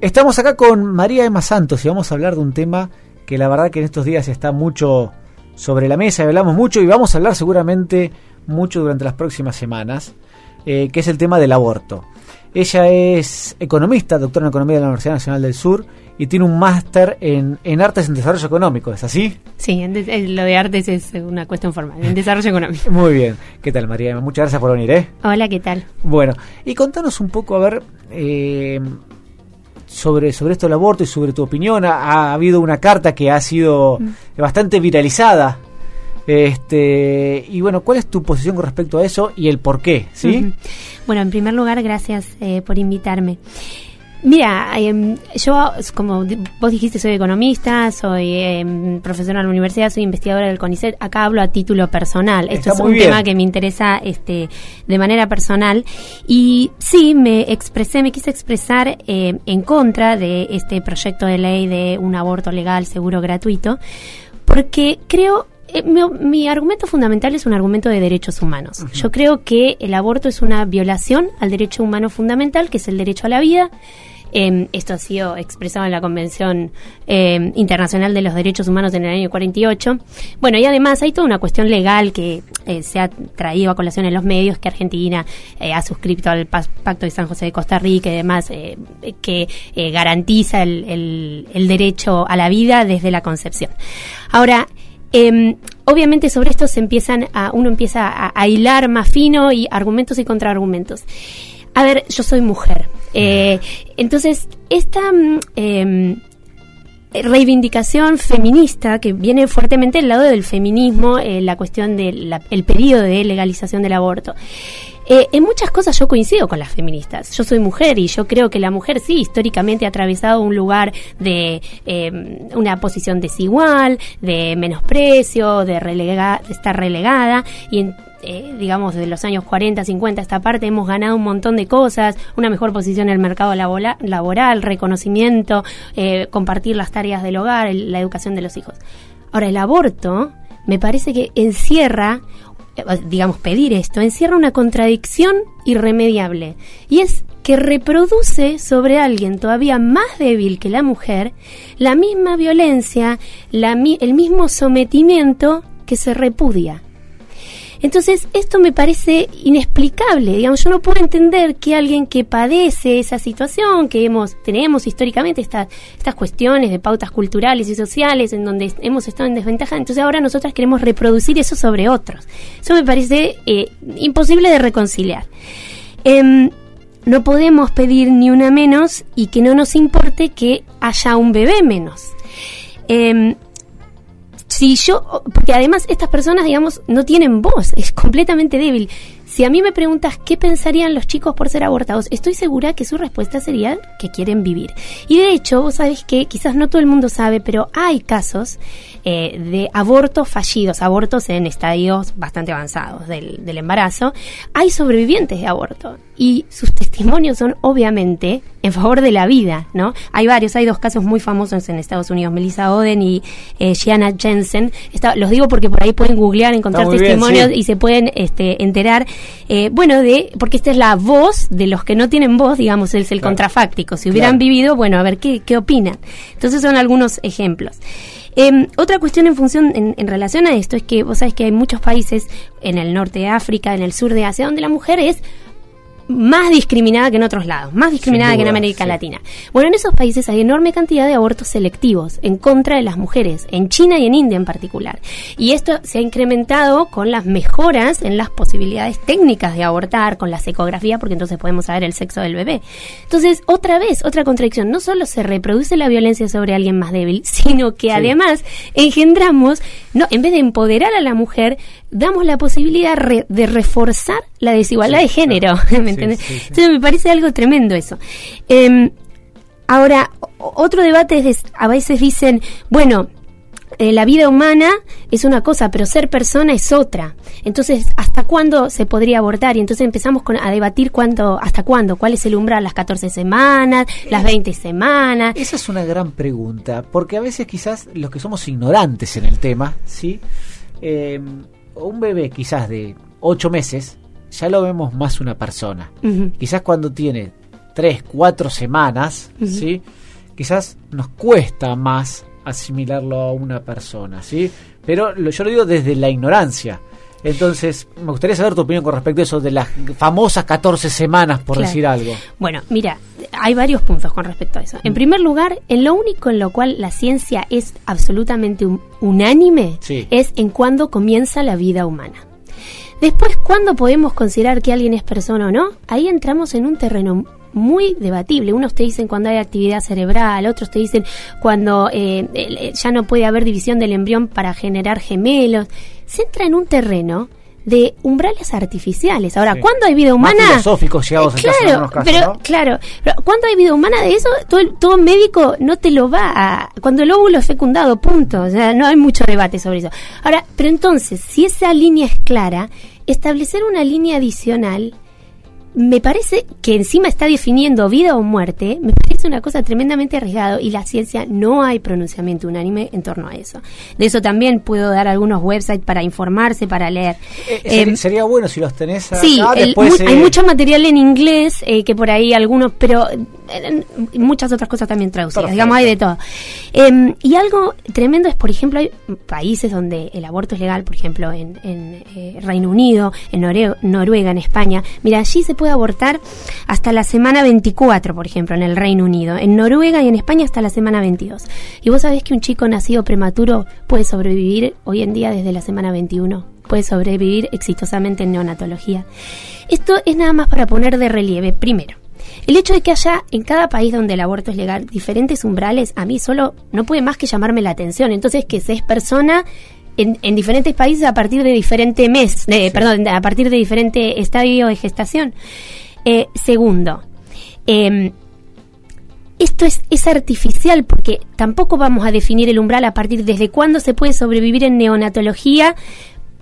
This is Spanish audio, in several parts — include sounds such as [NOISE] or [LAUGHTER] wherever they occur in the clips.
Estamos acá con María Emma Santos y vamos a hablar de un tema que la verdad que en estos días está mucho sobre la mesa y hablamos mucho y vamos a hablar seguramente mucho durante las próximas semanas, eh, que es el tema del aborto. Ella es economista, doctora en Economía de la Universidad Nacional del Sur y tiene un máster en, en Artes en Desarrollo Económico, ¿es así? Sí, en de- eh, lo de artes es una cuestión formal, en desarrollo económico. [LAUGHS] Muy bien. ¿Qué tal, María Emma? Muchas gracias por venir, ¿eh? Hola, ¿qué tal? Bueno, y contanos un poco, a ver, eh, sobre, sobre esto del aborto y sobre tu opinión. Ha, ha habido una carta que ha sido bastante viralizada. Este, y bueno, ¿cuál es tu posición con respecto a eso y el por qué? ¿Sí? Bueno, en primer lugar, gracias eh, por invitarme. Mira, em, yo, como vos dijiste, soy economista, soy em, profesora en la universidad, soy investigadora del CONICET. Acá hablo a título personal. Esto es un bien. tema que me interesa este, de manera personal. Y sí, me expresé, me quise expresar eh, en contra de este proyecto de ley de un aborto legal, seguro, gratuito, porque creo eh, mi, mi argumento fundamental es un argumento de derechos humanos. Yo creo que el aborto es una violación al derecho humano fundamental, que es el derecho a la vida. Eh, esto ha sido expresado en la Convención eh, Internacional de los Derechos Humanos en el año 48. Bueno, y además hay toda una cuestión legal que eh, se ha traído a colación en los medios, que Argentina eh, ha suscrito al Pacto de San José de Costa Rica y demás, eh, que eh, garantiza el derecho a la vida desde la concepción. Ahora, eh, obviamente sobre esto se empiezan a, uno empieza a, a hilar más fino y argumentos y contraargumentos. A ver, yo soy mujer. Eh, entonces, esta mm, em, reivindicación feminista que viene fuertemente del lado del feminismo, eh, la cuestión del el periodo de legalización del aborto. Eh, en muchas cosas yo coincido con las feministas. Yo soy mujer y yo creo que la mujer sí históricamente ha atravesado un lugar de eh, una posición desigual, de menosprecio, de, relega- de estar relegada y en, eh, digamos, de los años 40, 50 a esta parte hemos ganado un montón de cosas, una mejor posición en el mercado labola- laboral, reconocimiento, eh, compartir las tareas del hogar, la educación de los hijos. Ahora, el aborto me parece que encierra, eh, digamos, pedir esto, encierra una contradicción irremediable. Y es que reproduce sobre alguien todavía más débil que la mujer la misma violencia, el mismo sometimiento que se repudia. Entonces, esto me parece inexplicable. Digamos, yo no puedo entender que alguien que padece esa situación, que hemos, tenemos históricamente estas, estas cuestiones de pautas culturales y sociales en donde hemos estado en desventaja, entonces ahora nosotras queremos reproducir eso sobre otros. Eso me parece eh, imposible de reconciliar. Em, no podemos pedir ni una menos y que no nos importe que haya un bebé menos. Em, si yo, porque además estas personas, digamos, no tienen voz, es completamente débil. Si a mí me preguntas qué pensarían los chicos por ser abortados, estoy segura que su respuesta sería que quieren vivir. Y de hecho, vos sabés que quizás no todo el mundo sabe, pero hay casos eh, de abortos fallidos, abortos en estadios bastante avanzados del, del embarazo. Hay sobrevivientes de aborto y sus testimonios son obviamente en favor de la vida, ¿no? Hay varios, hay dos casos muy famosos en Estados Unidos, Melissa Oden y eh, Gianna Jensen. Está- los digo porque por ahí pueden googlear, encontrar bien, testimonios sí. y se pueden este, enterar, eh, bueno, de, porque esta es la voz de los que no tienen voz, digamos, es el Claro. contrafáctico. Si hubieran Claro. vivido, bueno, a ver qué, qué opinan. Entonces son algunos ejemplos. Eh, otra cuestión en función, en, en relación a esto, es que vos sabés que hay muchos países en el norte de África, en el sur de Asia, donde la mujer es más discriminada que en otros lados, más discriminada que en América sí. Latina. Bueno, en esos países hay enorme cantidad de abortos selectivos en contra de las mujeres, en China y en India en particular. Y esto se ha incrementado con las mejoras en las posibilidades técnicas de abortar, con la ecografía, porque entonces podemos saber el sexo del bebé. Entonces, otra vez, otra contradicción, no solo se reproduce la violencia sobre alguien más débil, [LAUGHS] sino que Sí. además engendramos, no, en vez de empoderar a la mujer, damos la posibilidad re- de reforzar la desigualdad Sí, de género. claro. [LAUGHS] ¿me sí, sí. Entonces me parece algo tremendo eso. Em, ahora, otro debate es, de- a veces dicen, bueno, eh, la vida humana es una cosa, pero ser persona es otra. Entonces, ¿hasta cuándo se podría abortar? Y entonces empezamos con, a debatir cuánto, hasta cuándo, cuál es el umbral, las 14 semanas, las 20 semanas. Esa es una gran pregunta, porque a veces quizás los que somos ignorantes en el tema, ¿sí? Eh, un bebé quizás de 8 meses, ya lo vemos más una persona. Quizás cuando tiene tres, cuatro semanas, ¿sí? Quizás nos cuesta más asimilarlo a una persona, ¿sí? Pero lo, yo lo digo desde la ignorancia. Entonces, me gustaría saber tu opinión con respecto a eso de las famosas 14 semanas, por decir algo. Bueno, mira, hay varios puntos con respecto a eso. En primer lugar, en lo único en lo cual la ciencia es absolutamente unánime es en cuándo comienza la vida humana. Después, ¿cuándo podemos considerar que alguien es persona o no? Ahí entramos en un terreno muy debatible. Unos te dicen cuando hay actividad cerebral, otros te dicen cuando eh, ya no puede haber división del embrión para generar gemelos. Se entra en un terreno de umbrales artificiales. Ahora, ¿cuándo hay vida humana? filosóficos claro, pero claro, pero ¿cuándo hay vida humana de eso? Todo, todo médico no te lo va a cuando el óvulo es fecundado, punto. O sea, no hay mucho debate sobre eso. Ahora, pero entonces, si esa línea es clara, establecer una línea adicional me parece que encima está definiendo vida o muerte, me parece una cosa tremendamente arriesgado y la ciencia no hay pronunciamiento unánime en torno a eso. De eso también puedo dar algunos websites para informarse, para leer. Eh, eh, sería bueno si los tenés acá, Sí, hay eh, mucho material en inglés que por ahí algunos, pero muchas otras cosas también traducidas, digamos, hay de todo. Em, y algo tremendo es, por ejemplo, hay países donde el aborto es legal, por ejemplo, en, Reino Unido, en Noruega, en España. Mira, allí se puede abortar hasta la semana 24, por ejemplo, en el Reino Unido. En Noruega y en España hasta la semana 22. Y vos sabés que un chico nacido prematuro puede sobrevivir hoy en día desde la semana 21. Puede sobrevivir exitosamente en neonatología. Esto es nada más para poner de relieve, primero, el hecho de que haya en cada país donde el aborto es legal diferentes umbrales, a mí solo no puede más que llamarme la atención. Entonces, que se es persona en, diferentes países a partir de diferente mes, perdón, a partir de diferente estadio de gestación. Eh, segundo, em, esto es, es artificial porque tampoco vamos a definir el umbral a partir desde cuándo se puede sobrevivir en neonatología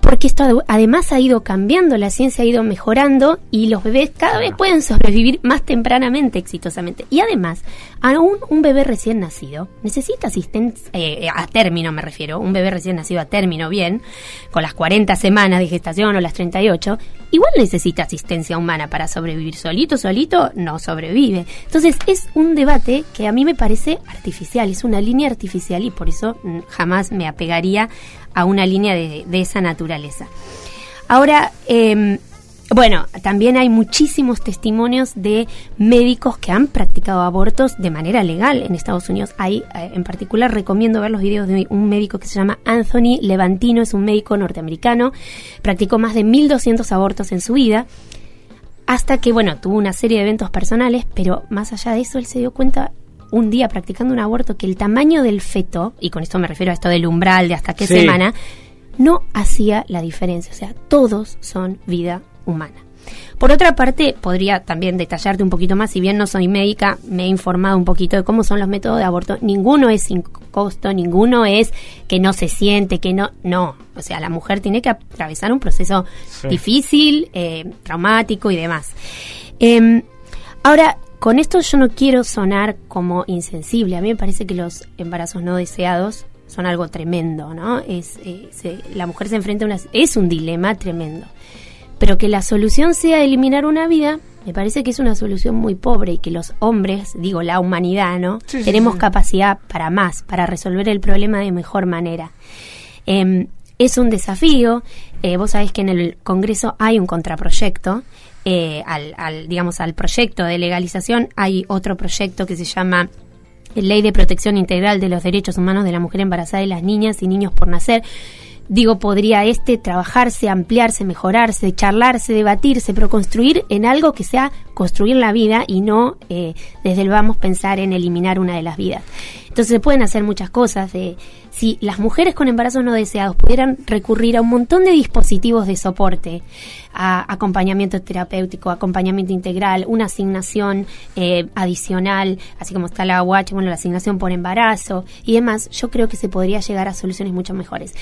porque esto además ha ido cambiando, la ciencia ha ido mejorando y los bebés cada vez pueden sobrevivir más tempranamente exitosamente. Y además, aún un bebé recién nacido necesita asistencia, eh, a término me refiero, un bebé recién nacido a término bien, con las 40 semanas de gestación o las 38, igual necesita asistencia humana para sobrevivir. Solito, solito, no sobrevive. Entonces es un debate que a mí me parece artificial, es una línea artificial y por eso mm, jamás me apegaría a una línea de, esa naturaleza. Ahora, em, bueno, también hay muchísimos testimonios de médicos que han practicado abortos de manera legal en Estados Unidos. Hay, eh, en particular, recomiendo ver los videos de un médico que se llama Anthony Levantino, es un médico norteamericano, practicó más de 1.200 abortos en su vida, hasta que, bueno, tuvo una serie de eventos personales, pero más allá de eso, él se dio cuenta un día practicando un aborto que el tamaño del feto, y con esto me refiero a esto del umbral de hasta qué semana, no hacía la diferencia. O sea, todos son vida humana. Por otra parte, podría también detallarte un poquito más, si bien no soy médica, me he informado un poquito de cómo son los métodos de aborto. Ninguno es sin costo, ninguno es que no se siente, que no, no. O sea, la mujer tiene que atravesar un proceso difícil, eh, traumático y demás. Em, ahora, con esto yo no quiero sonar como insensible. A mí me parece que los embarazos no deseados son algo tremendo, ¿no? Es, eh, la mujer se enfrenta a una... Es un dilema tremendo. Pero que la solución sea eliminar una vida, me parece que es una solución muy pobre y que los hombres, digo la humanidad, ¿no? Tenemos capacidad para más, para resolver el problema de mejor manera. Em, es un desafío. Eh, vos sabés que en el Congreso hay un contraproyecto eh, al, digamos, al proyecto de legalización, hay otro proyecto que se llama Ley de Protección Integral de los Derechos Humanos de la Mujer Embarazada y las Niñas y Niños por Nacer. Digo, podría este trabajarse, ampliarse, mejorarse, charlarse, debatirse, pero construir en algo que sea construir la vida y no eh, desde el vamos pensar en eliminar una de las vidas. Entonces se pueden hacer muchas cosas. De, si las mujeres con embarazos no deseados pudieran recurrir a un montón de dispositivos de soporte, a acompañamiento terapéutico, acompañamiento integral, una asignación eh, adicional, así como está la UH, bueno, la asignación por embarazo y demás, yo creo que se podría llegar a soluciones mucho mejores.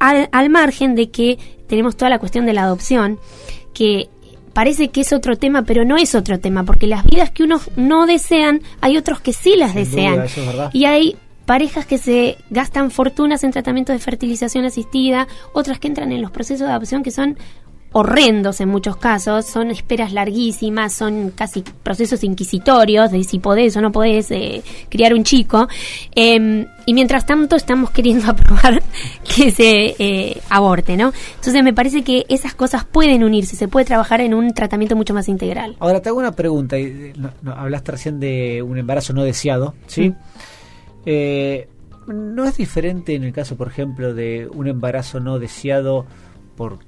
Al, al margen de que tenemos toda la cuestión de la adopción, que parece que es otro tema, pero no es otro tema, porque las vidas que unos no desean, hay otros que sí las desean. y hay parejas que se gastan fortunas en tratamientos de fertilización asistida, otras que entran en los procesos de adopción que son horrendos en muchos casos, son esperas larguísimas, son casi procesos inquisitorios de si podés o no podés eh, criar un chico. Em, y mientras tanto estamos queriendo [LAUGHS] aprobar que se eh, aborte, ¿no? Entonces me parece que esas cosas pueden unirse, se puede trabajar en un tratamiento mucho más integral. Ahora te hago una pregunta, no, hablaste recién de un embarazo no deseado, ¿sí? Mm. Eh, ¿No es diferente en el caso, por ejemplo, de un embarazo no deseado por...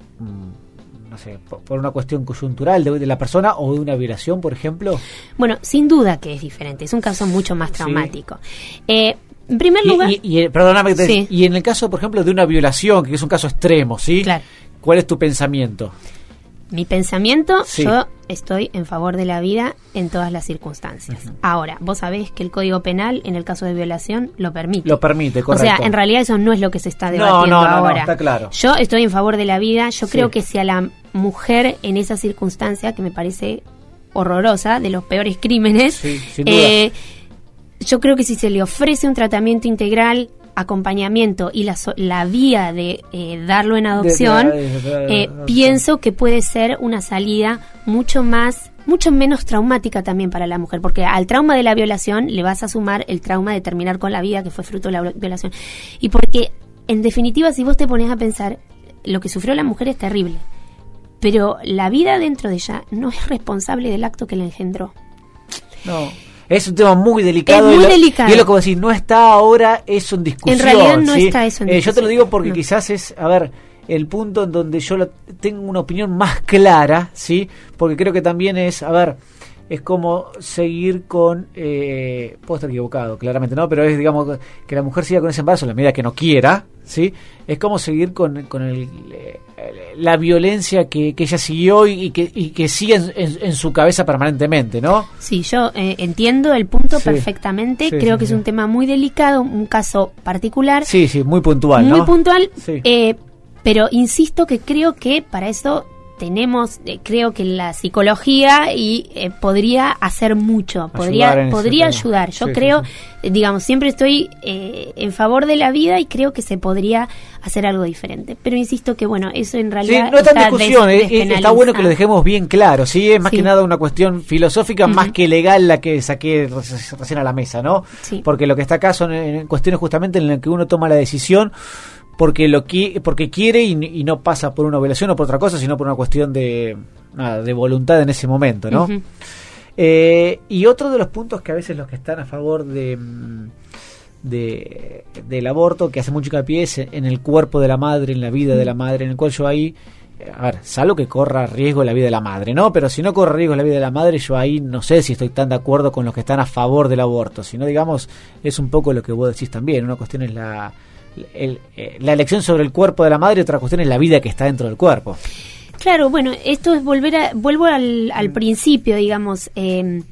No sé, por, una cuestión coyuntural de, la persona o de una violación, por ejemplo? Bueno, sin duda que es diferente, es un caso mucho más traumático. Eh, en primer lugar... Y, y, perdóname, y en el caso, por ejemplo, de una violación, que es un caso extremo, ¿sí? Claro. ¿Cuál es tu pensamiento? Mi pensamiento, yo estoy en favor de la vida en todas las circunstancias. Ahora, vos sabés que el Código Penal, en el caso de violación, lo permite. Lo permite, correcto. O sea, en realidad eso no es lo que se está debatiendo no, no, ahora. No, está claro. Yo estoy en favor de la vida. Yo creo que si a la mujer en esa circunstancia, que me parece horrorosa, de los peores crímenes, eh, yo creo que si se le ofrece un tratamiento integral, acompañamiento y la, la vía de eh, darlo en adopción, eh, pienso que puede ser una salida mucho más mucho menos traumática también para la mujer, porque al trauma de la violación le vas a sumar el trauma de terminar con la vida que fue fruto de la violación. Y porque, en definitiva, si vos te pones a pensar, lo que sufrió la mujer es terrible, pero la vida dentro de ella no es responsable del acto que la engendró. No. Es un tema muy delicado. Es muy delicado. Y es lo que decir, no está ahora eso en discusión. En realidad no está eso en discusión. yo te lo digo porque quizás es, a ver, el punto en donde yo tengo una opinión más clara, ¿sí? Porque creo que también es, a ver, es como seguir con, eh, puedo estar equivocado, claramente no, pero es, digamos, que la mujer siga con ese embarazo en la medida que no quiera, ¿sí? Es como seguir con, con el, la violencia que, que, ella siguió y, que, y que sigue en, su cabeza permanentemente, ¿no? Sí, yo eh, entiendo el punto perfectamente, creo que es un tema muy delicado, un caso particular. Sí, sí, muy puntual, Muy puntual, eh, pero insisto que creo que para eso tenemos, eh, creo que la psicología y eh, podría hacer mucho, podría, podría ayudar. Yo creo, eh, digamos, siempre estoy en favor de la vida y creo que se podría hacer algo diferente. Pero insisto que, bueno, eso en realidad. no está, en discusión, está bueno que lo dejemos bien claro, ¿sí? Es más que nada una cuestión filosófica más que legal la que saqué recién a la mesa, ¿no? Porque lo que está acá son cuestiones justamente en las que uno toma la decisión porque lo porque quiere y, no pasa por una violación o por otra cosa, sino por una cuestión de, de voluntad en ese momento, ¿no? Eh, y otro de los puntos que a veces los que están a favor de, mm, de del aborto, que hace mucho hincapié es en el cuerpo de la madre, en la vida de la madre, en el cual yo ahí, a ver, salvo que corra riesgo la vida de la madre, ¿no? Pero si no corre riesgo la vida de la madre, yo ahí no sé si estoy tan de acuerdo con los que están a favor del aborto, sino digamos, es un poco lo que vos decís también, una cuestión es la eh, la elección sobre el cuerpo de la madre, otra cuestión es la vida que está dentro del cuerpo. Claro, bueno, esto es volver a, vuelvo al, al principio, digamos, em,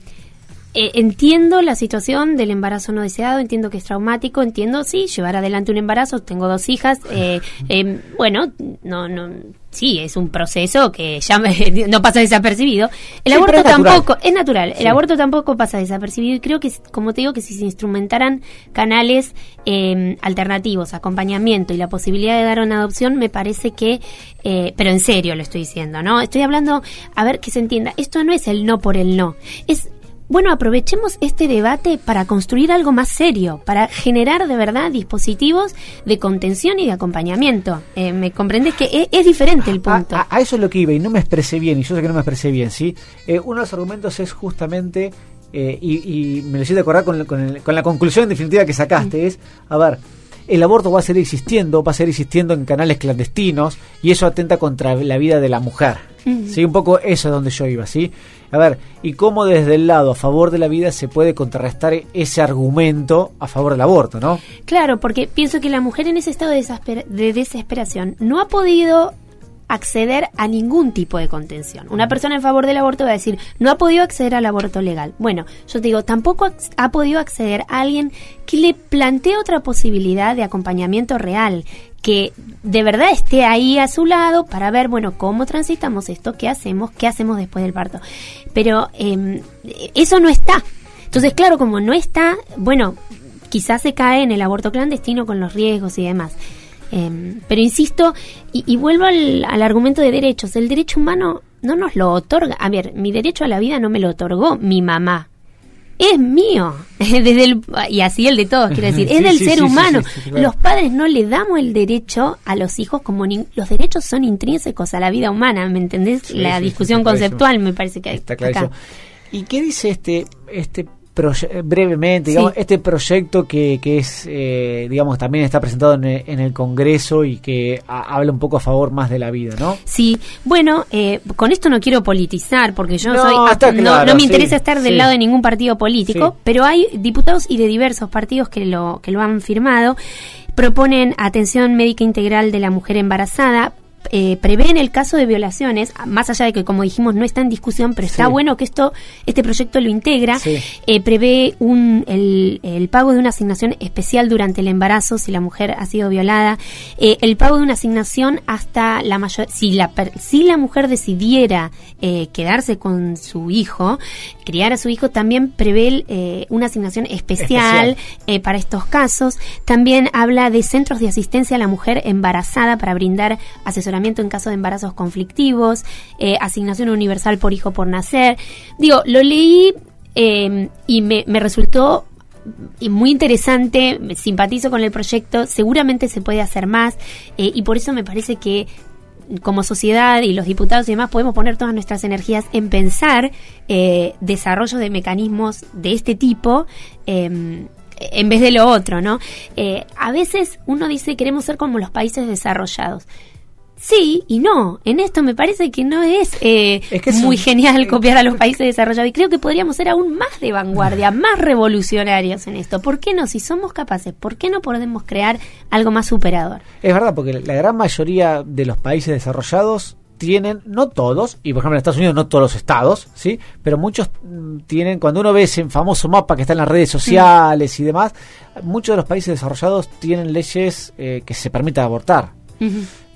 eh, entiendo la situación del embarazo no deseado, entiendo que es traumático, entiendo, sí, llevar adelante un embarazo, tengo dos hijas, eh, [LAUGHS] em, bueno, no, no, sí, es un proceso que ya [LAUGHS] no pasa desapercibido. El aborto tampoco, es natural, el aborto tampoco pasa desapercibido y creo que, como te digo, que si se instrumentaran canales eh, alternativos, acompañamiento y la posibilidad de dar una adopción, me parece que, eh, pero en serio lo estoy diciendo, ¿no? Estoy hablando, a ver que se entienda, esto no es el no por el no, es bueno, aprovechemos este debate para construir algo más serio, para generar de verdad dispositivos de contención y de acompañamiento. Eh, ¿Me comprendes que es, diferente el punto? A, eso es lo que iba y no me expresé bien, y yo sé que no me expresé bien, ¿sí? Eh, uno de los argumentos es justamente, eh, y, me lo hice acordar con, con, con, la conclusión definitiva que sacaste, mm. es, a ver, el aborto va a seguir existiendo, va a seguir existiendo en canales clandestinos y eso atenta contra la vida de la mujer. Sí, un poco eso es donde yo iba, ¿sí? A ver, y cómo desde el lado a favor de la vida se puede contrarrestar ese argumento a favor del aborto, ¿no? Claro, porque pienso que la mujer en ese estado de desesperación no ha podido acceder a ningún tipo de contención. Una persona en favor del aborto va a decir, no ha podido acceder al aborto legal. Bueno, yo te digo, tampoco ha podido acceder a alguien que le plantee otra posibilidad de acompañamiento real, que de verdad esté ahí a su lado para ver, bueno, cómo transitamos esto, qué hacemos, qué hacemos después del parto. Pero eh, eso no está. Entonces, claro, como no está, bueno, quizás se cae en el aborto clandestino con los riesgos y demás. Em, pero insisto, y, vuelvo al, al, argumento de derechos, el derecho humano no nos lo otorga, a ver, mi derecho a la vida no me lo otorgó mi mamá, es mío, [LAUGHS] desde el, y así el de todos, quiero decir, es del ser humano. Los padres no le damos el derecho a los hijos como los derechos son intrínsecos a la vida humana, ¿me entendés? la discusión conceptual me parece que hay. Está claro. ¿Y qué dice este este brevemente, digamos, este proyecto que, que es, eh, digamos, también está presentado en el, Congreso y que habla un poco a favor más de la vida, ¿no? Sí, bueno, eh, con esto no quiero politizar porque yo no, soy, no, no, me interesa estar del lado de ningún partido político, pero hay diputados y de diversos partidos que lo, que lo han firmado. Proponen atención médica integral de la mujer embarazada, eh, prevé en el caso de violaciones, más allá de que como dijimos no está en discusión, pero está bueno que esto, este proyecto lo integra, eh, prevé un, el, el, pago de una asignación especial durante el embarazo si la mujer ha sido violada, eh, el pago de una asignación hasta la mayor, si la, si la mujer decidiera eh, quedarse con su hijo, criar a su hijo, también prevé una asignación especial, especial. para estos casos, también habla de centros de asistencia a la mujer embarazada para brindar en caso de embarazos conflictivos, eh, asignación universal por hijo por nacer. Digo, lo leí em, y me, resultó muy interesante, simpatizo con el proyecto, seguramente se puede hacer más eh, y por eso me parece que como sociedad y los diputados y demás podemos poner todas nuestras energías en pensar eh, desarrollo de mecanismos de este tipo em, en vez de lo otro, ¿no? a veces uno dice queremos ser como los países desarrollados. Sí y no. En esto me parece que no es, eh, muy genial [LAUGHS] copiar a los países desarrollados y creo que podríamos ser aún más de vanguardia, [LAUGHS] más revolucionarios en esto. ¿Por qué no? Si somos capaces, ¿por qué no podemos crear algo más superador? Es verdad, porque la gran mayoría de los países desarrollados tienen, no todos, y por ejemplo en Estados Unidos no todos los estados, ¿sí? Pero muchos mm, tienen, cuando uno ve ese famoso mapa que está en las redes sociales y demás, muchos de los países desarrollados tienen leyes eh, que se permita abortar.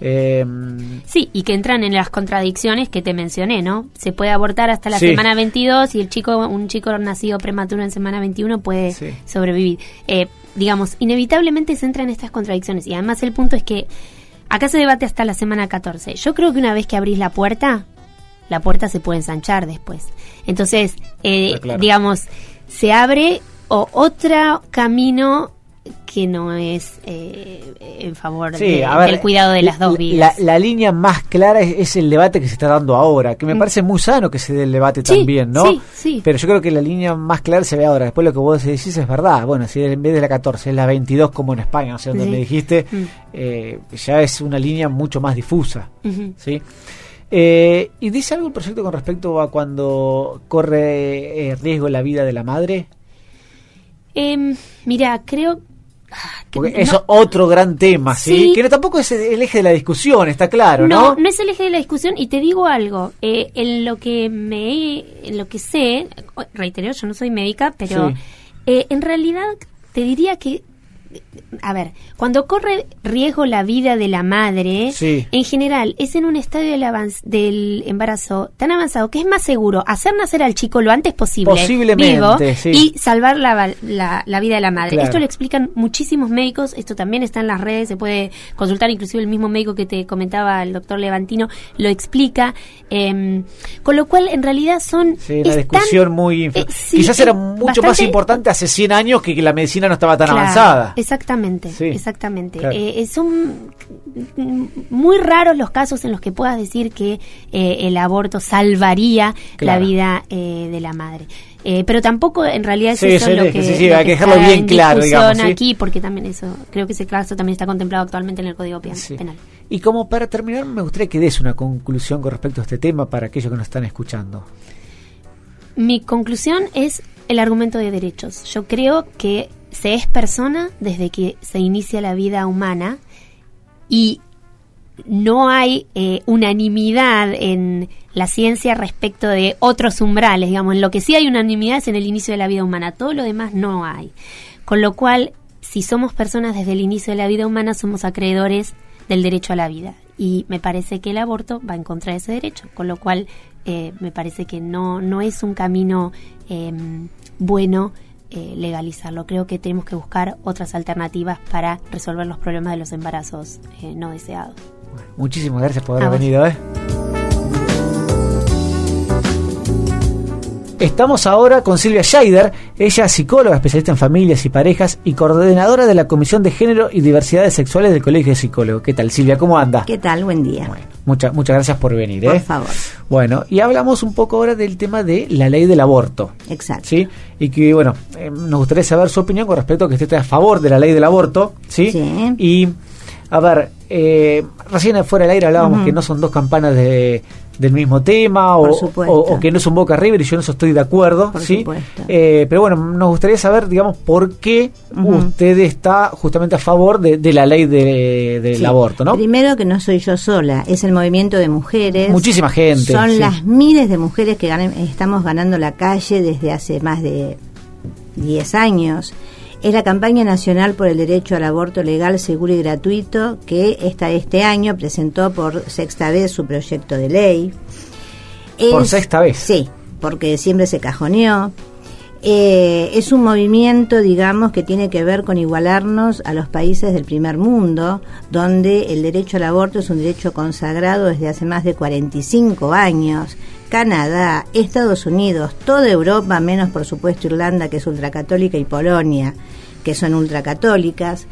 Em, sí, y que entran en las contradicciones que te mencioné, ¿no? Se puede abortar hasta la semana 22 y el chico, un chico nacido prematuro en semana 21 puede sobrevivir. Eh, digamos, inevitablemente se entran en estas contradicciones y además el punto es que acá se debate hasta la semana 14. Yo creo que una vez que abrís la puerta, la puerta se puede ensanchar después. Entonces, eh, digamos, se abre o otro camino que no es eh, en favor del cuidado de las dos vidas. La, línea más clara es, el debate que se está dando ahora, que me mm. parece muy sano que se dé el debate también, ¿no? Sí, sí. Pero yo creo que la línea más clara se ve ahora. Después lo que vos decís es verdad. Bueno, si en vez de la 14 es la 22 como en España, o sea, donde me dijiste, mm. eh, ya es una línea mucho más difusa, ¿sí? Eh, ¿Y dice algo el proyecto con respecto a cuando corre riesgo la vida de la madre? Em, mira, creo porque eso es otro gran tema, ¿sí? Que tampoco es el eje de la discusión, está claro, ¿no? No, no es el eje de la discusión y te digo algo, eh, en lo que me, en lo que sé, reitero, yo no soy médica, pero eh, en realidad te diría que a ver, cuando corre riesgo la vida de la madre, en general es en un estadio del, del, embarazo tan avanzado que es más seguro hacer nacer al chico lo antes posible vivo y salvar la, la, vida de la madre. Esto lo explican muchísimos médicos, esto también está en las redes, se puede consultar, inclusive el mismo médico que te comentaba, el doctor Levantino, lo explica. Em, con lo cual, en realidad son... Sí, una discusión muy... Eh, quizás era mucho más importante hace 100 años que, que la medicina no estaba tan avanzada. Exactamente, exactamente. Eh, son muy raros los casos en los que puedas decir que eh, el aborto salvaría la vida eh, de la madre. pero tampoco en realidad es eso lo que, sí, hay que dejarlo bien claro digamos, aquí porque también eso creo que ese caso también está contemplado actualmente en el Código Penal. Y como para terminar me gustaría que des una conclusión con respecto a este tema para aquellos que nos están escuchando. Mi conclusión es el argumento de derechos. Yo creo que se es persona desde que se inicia la vida humana y no hay eh, unanimidad en la ciencia respecto de otros umbrales, digamos, en lo que sí hay unanimidad es en el inicio de la vida humana, todo lo demás no hay. Con lo cual, si somos personas desde el inicio de la vida humana, somos acreedores del derecho a la vida. Y me parece que el aborto va en contra de ese derecho, con lo cual eh, me parece que no, no es un camino em, bueno eh, legalizarlo. Creo que tenemos que buscar otras alternativas para resolver los problemas de los embarazos eh, no deseados. muchísimas gracias por haber venido. ¿eh? Estamos ahora con Silvia Scheider, ella es psicóloga, especialista en familias y parejas y coordinadora de la Comisión de Género y Diversidades Sexuales del Colegio de Psicólogos. ¿Qué tal, Silvia? ¿Cómo anda? ¿Qué tal? Buen día. muchas muchas gracias por venir. ¿eh? Por favor. Bueno, y hablamos un poco ahora del tema de la ley del aborto. Exacto. ¿Sí? Y que, bueno, eh, nos gustaría saber su opinión con respecto a que usted está a favor de la ley del aborto. ¿Sí? Sí. Y, a ver, eh, recién fuera del aire hablábamos que no son dos campanas de del mismo tema o, o, que no es un Boca River y yo en eso estoy de acuerdo, ¿sí? Eh, pero bueno, nos gustaría saber, digamos, por qué usted está justamente a favor de, la ley del de, aborto, ¿no? Primero que no soy yo sola, es el movimiento de mujeres. Muchísima gente. Son las miles de mujeres que estamos ganando la calle desde hace más de 10 años es la campaña nacional por el derecho al aborto legal, seguro y gratuito que esta, este año presentó por sexta vez su proyecto de ley. ¿Por sexta vez? Sí, porque siempre se cajoneó. Eh, es un movimiento, digamos, que tiene que ver con igualarnos a los países del primer mundo, donde el derecho al aborto es un derecho consagrado desde hace más de 45 años. Canadá, Estados Unidos, toda Europa, menos por supuesto Irlanda, que es ultracatólica, y Polonia, que son ultracatólicas.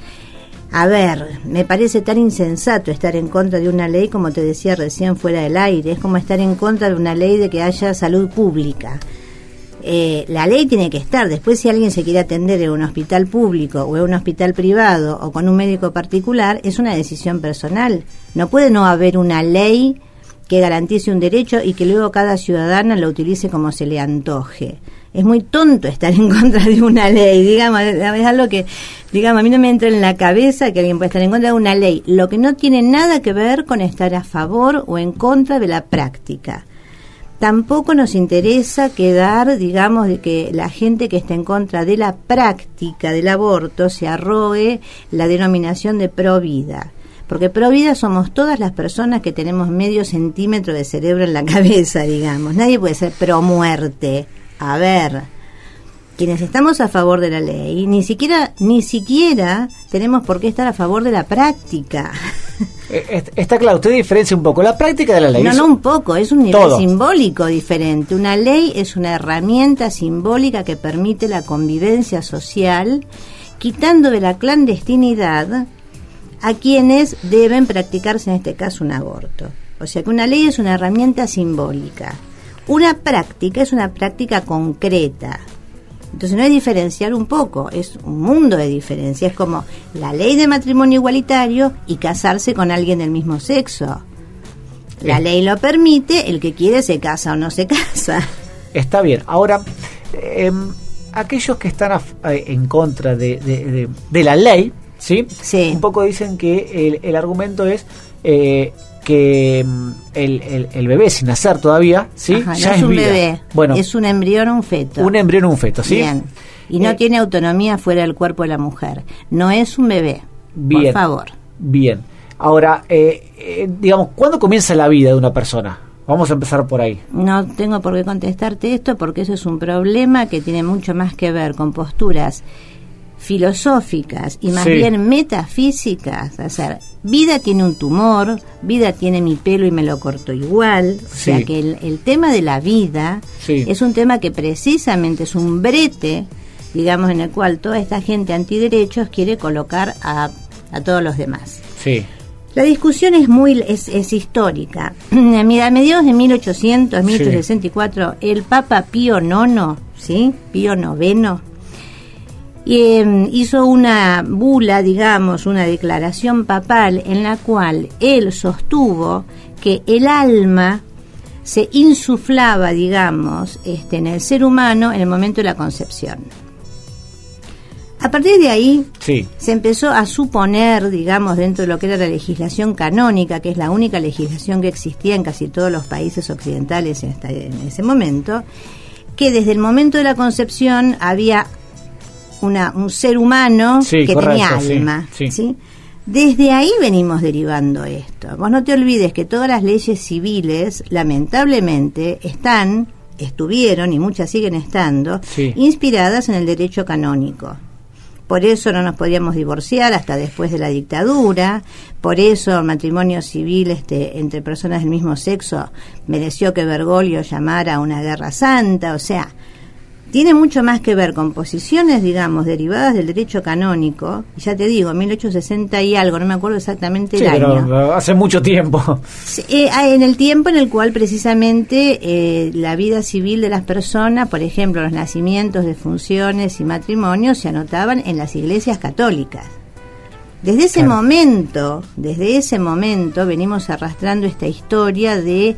A ver, me parece tan insensato estar en contra de una ley, como te decía recién fuera del aire, es como estar en contra de una ley de que haya salud pública. Eh, la ley tiene que estar. Después, si alguien se quiere atender en un hospital público o en un hospital privado o con un médico particular, es una decisión personal. No puede no haber una ley que garantice un derecho y que luego cada ciudadana lo utilice como se le antoje. Es muy tonto estar en [LAUGHS] contra de una ley, digamos, es algo que, digamos, a mí no me entra en la cabeza que alguien pueda estar en contra de una ley, lo que no tiene nada que ver con estar a favor o en contra de la práctica tampoco nos interesa quedar, digamos, de que la gente que está en contra de la práctica del aborto se arrogue la denominación de pro vida. Porque pro vida somos todas las personas que tenemos medio centímetro de cerebro en la [LAUGHS] cabeza, digamos. Nadie puede ser pro muerte. A ver, quienes estamos a favor de la ley, ni siquiera, ni siquiera tenemos por qué estar a favor de la práctica. Eh, está claro, usted diferencia un poco la práctica de la ley. No, no un poco, es un nivel simbólico diferente. Una ley es una herramienta simbólica que permite la convivencia social, quitando de la clandestinidad a quienes deben practicarse en este caso un aborto. O sea que una ley es una herramienta simbólica. Una práctica es una práctica concreta, entonces no es diferenciar un poco, es un mundo de diferencia. Es como la ley de matrimonio igualitario y casarse con alguien del mismo sexo. La ley lo permite, el que quiere se casa o no se casa. Está bien. Ahora, em, aquellos que están eh, en contra de, la ley, ¿sí? ¿sí? Un poco dicen que el, argumento es eh, que mm, el, el, bebé sin nacer todavía, ¿sí? ya es, un bebé. Bueno, es un embrión o un feto. Un embrión o un feto, ¿sí? Bien. Y no eh, tiene autonomía fuera del cuerpo de la mujer. No es un bebé. Bien. Por favor. Bien. Ahora, eh, eh, digamos, ¿cuándo comienza la vida de una persona? Vamos a empezar por ahí. No tengo por qué contestarte esto porque eso es un problema que tiene mucho más que ver con posturas filosóficas y más bien metafísicas, o sea, vida tiene un tumor, vida tiene mi pelo y me lo corto igual, o sea que el, tema de la vida es un tema que precisamente es un brete, digamos, en el cual toda esta gente antiderechos quiere colocar a, a todos los demás. Sí. La discusión es muy es, es histórica. [CLEARS THROAT] A mediados de 1800, 1864, el Papa Pío IX, ¿sí? Pío IX, em, hizo una bula, digamos, una declaración papal en la cual él sostuvo que el alma se insuflaba, digamos, este, en el ser humano en el momento de la concepción. A partir de ahí se empezó a suponer, digamos, dentro de lo que era la legislación canónica, que es la única legislación que existía en casi todos los países occidentales en, en ese momento, que desde el momento de la concepción había un ser humano que tenía alma. Sí, Desde ahí venimos derivando esto. Vos no te olvides que todas las leyes civiles, lamentablemente, están estuvieron y muchas siguen estando inspiradas en el derecho canónico. Por eso no nos podíamos divorciar hasta después de la dictadura, por eso el matrimonio civil este, entre personas del mismo sexo mereció que Bergoglio llamara a una guerra santa, o sea, tiene mucho más que ver con posiciones, digamos, derivadas del derecho canónico, y ya te digo, 1860 y algo, no me acuerdo exactamente Sí, el año. pero hace mucho tiempo. Sí, eh, ah, en el tiempo en el cual precisamente eh, la vida civil de las personas, por ejemplo, los nacimientos, defunciones y matrimonios se anotaban en las iglesias católicas. Desde ese Claro. momento, desde ese momento venimos arrastrando esta historia de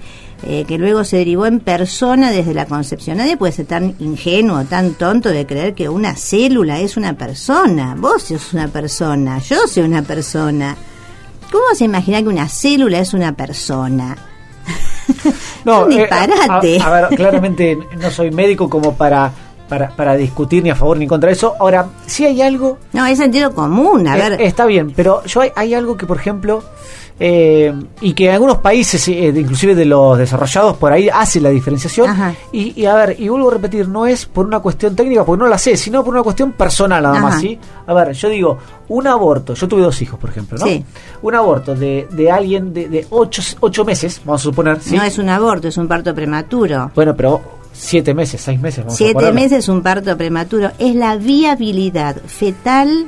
eh, que luego se derivó en persona desde la concepción. Nadie puede ser tan ingenuo, tan tonto de creer que una célula es una persona. Vos sos una persona, yo soy una persona. ¿Cómo se imagina que una célula es una persona? Un [LAUGHS] eh, disparate. a, a ver, claramente no soy médico como para, para, para discutir ni a favor ni contra eso. Ahora, si hay algo No, es sentido común. A Eh, ver, está bien, pero yo hay, hay algo que, por ejemplo, eh, y que en algunos países, eh, inclusive de los desarrollados, por ahí hace la diferenciación. Y, y a ver, y vuelvo a repetir, no es por una cuestión técnica, porque no la sé, sino por una cuestión personal nada más. ¿sí? A ver, yo digo, un aborto, yo tuve dos hijos, por ejemplo, ¿no? Sí. Un aborto de, de alguien de, de ocho, ocho meses, vamos a suponer, ¿sí? no es un aborto, es un parto prematuro. Bueno, pero siete meses, seis meses, vamos a Siete ponerle. meses un parto prematuro. Es la viabilidad fetal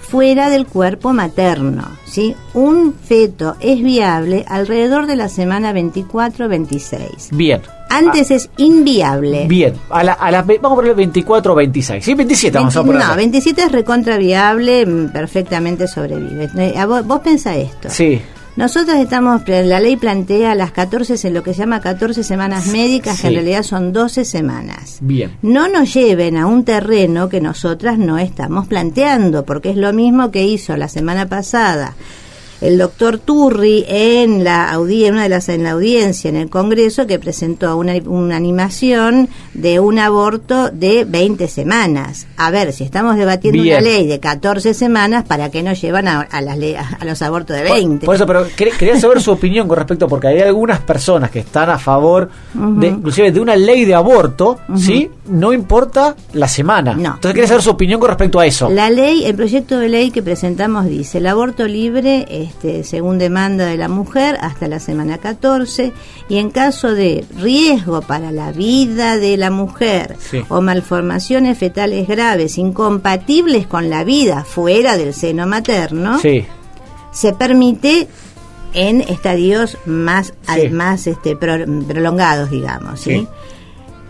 fuera del cuerpo materno. ¿sí? Un feto es viable alrededor de la semana 24-26. Bien. Antes es inviable. Ah, Bien, a la, a ve- vamos a ponerle 24 o 26, ¿sí? 27 vamos a 20 poner. no, 27 es recontra viable, mm, perfectamente sobrevive. Eh, a vos, vos pensá esto. Sí. Nosotros estamos, la ley plantea las 14, se- lo que se llama 14 semanas médicas, que en realidad son 12 semanas. Bien. No nos lleven a un terreno que nosotras no estamos planteando, porque es lo mismo que hizo la semana pasada el doctor Turri en la audi- en una de las en la audiencia en el Congreso que presentó una, una animación de un aborto de 20 semanas. A ver, si estamos debatiendo Bien. una ley de 14 semanas, ¿para qué nos llevan a, a las a los abortos de 20? Por eso, pero quer- quería saber su opinión con respecto, porque hay algunas personas que están a favor, de, inclusive de una ley de aborto, ¿sí? No importa la semana. No. Entonces quería saber su opinión con respecto a eso. La ley, el proyecto de ley que presentamos dice el aborto libre, este, según demanda de la mujer, hasta la semana 14, y en caso de riesgo para la vida de la mujer Sí. o malformaciones fetales graves incompatibles con la vida fuera del seno materno, Sí. se permite en estadios más, Sí. más este, pro- prolongados, digamos. ¿sí?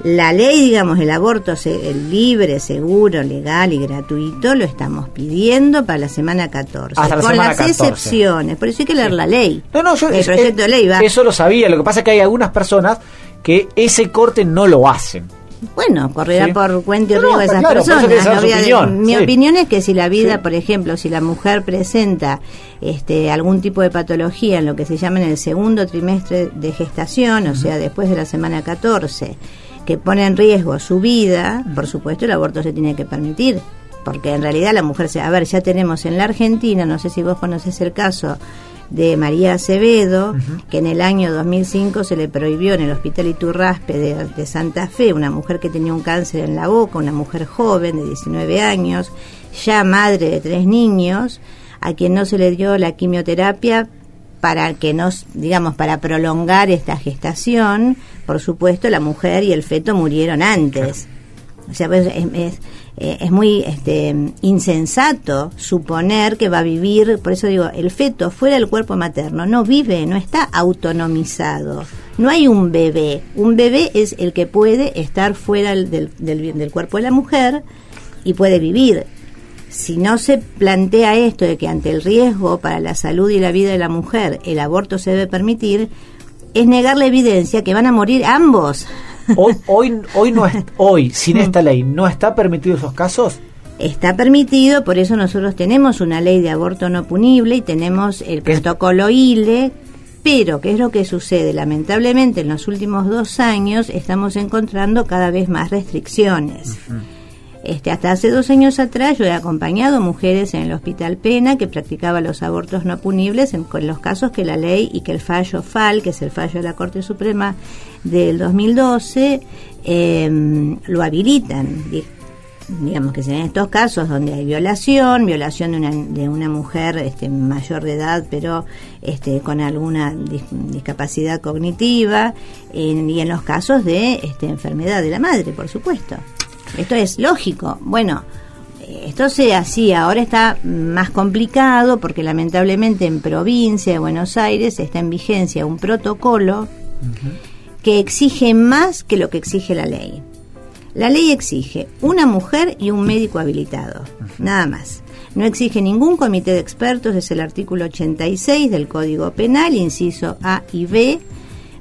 La ley, digamos, el aborto se- el libre, seguro, legal y gratuito lo estamos pidiendo para la semana 14. Hasta la con semana las 14. excepciones. Por eso hay que leer la ley. No, no, yo el eso, proyecto de ley va. eso lo sabía. Lo que pasa es que hay algunas personas que ese corte no lo hacen. Bueno, correrá Sí. por cuenta y No, riesgo de esas claro, personas. no opinión, mi sí. opinión es que si la vida, Sí. por ejemplo, si la mujer presenta este, algún tipo de patología en lo que se llama en el segundo trimestre de gestación, o sea, después de la semana 14, que pone en riesgo su vida, por supuesto el aborto se tiene que permitir. Porque en realidad la mujer, se, a ver, ya tenemos en la Argentina, no sé si vos conoces el caso de María Acevedo, que en el año 2005 se le prohibió en el Hospital Iturraspe de, de Santa Fe, una mujer que tenía un cáncer en la boca, una mujer joven de 19 años, ya madre de tres niños, a quien no se le dio la quimioterapia para que nos, digamos, para prolongar esta gestación, por supuesto, la mujer y el feto murieron antes. O sea, pues, es, es, eh, es muy este, insensato suponer que va a vivir, por eso digo, el feto fuera del cuerpo materno no vive, no está autonomizado. No hay un bebé. Un bebé es el que puede estar fuera del, del, del- del cuerpo de la mujer y puede vivir. Si no se plantea esto de que ante el riesgo para la salud y la vida de la mujer el aborto se debe permitir, es negar la evidencia que van a morir ambos. Hoy, hoy, hoy, no es, [LAUGHS] hoy, sin Mm. esta ley, ¿no está permitido esos casos? Está permitido, por eso nosotros tenemos una ley de aborto no punible y tenemos el protocolo ILE, pero ¿qué es lo que sucede? Lamentablemente en los últimos dos años estamos encontrando cada vez más restricciones. Este, hasta hace dos años atrás yo he acompañado mujeres en el Hospital Pena que practicaban los abortos no punibles en, los casos que la ley y que el fallo FAL, que es el fallo de la Corte Suprema del 2012, em, lo habilitan. Digamos que en estos casos donde hay violación, violación de una, de una mujer este, mayor de edad pero este, con alguna discapacidad cognitiva, y en los casos de este, enfermedad de la madre, por supuesto. Esto es lógico. Bueno, esto se hacía, ahora está más complicado porque lamentablemente en provincia de Buenos Aires está en vigencia un protocolo que exige más que lo que exige la ley. La ley exige una mujer y un médico habilitado, nada más. No exige ningún comité de expertos, es el artículo 86 del Código Penal, inciso A y B,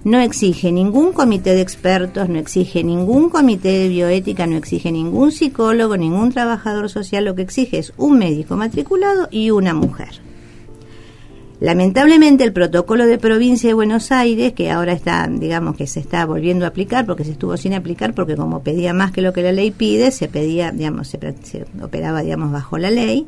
no exige ningún comité de expertos, no exige ningún comité de bioética, no exige ningún psicólogo, ningún trabajador social, lo que exige es un médico matriculado y una mujer. Lamentablemente el protocolo de provincia de Buenos Aires, que ahora está, digamos que se está volviendo a aplicar, porque se estuvo sin aplicar, porque como pedía más que lo que la ley pide, se pedía, digamos, se, se operaba, digamos, bajo la ley,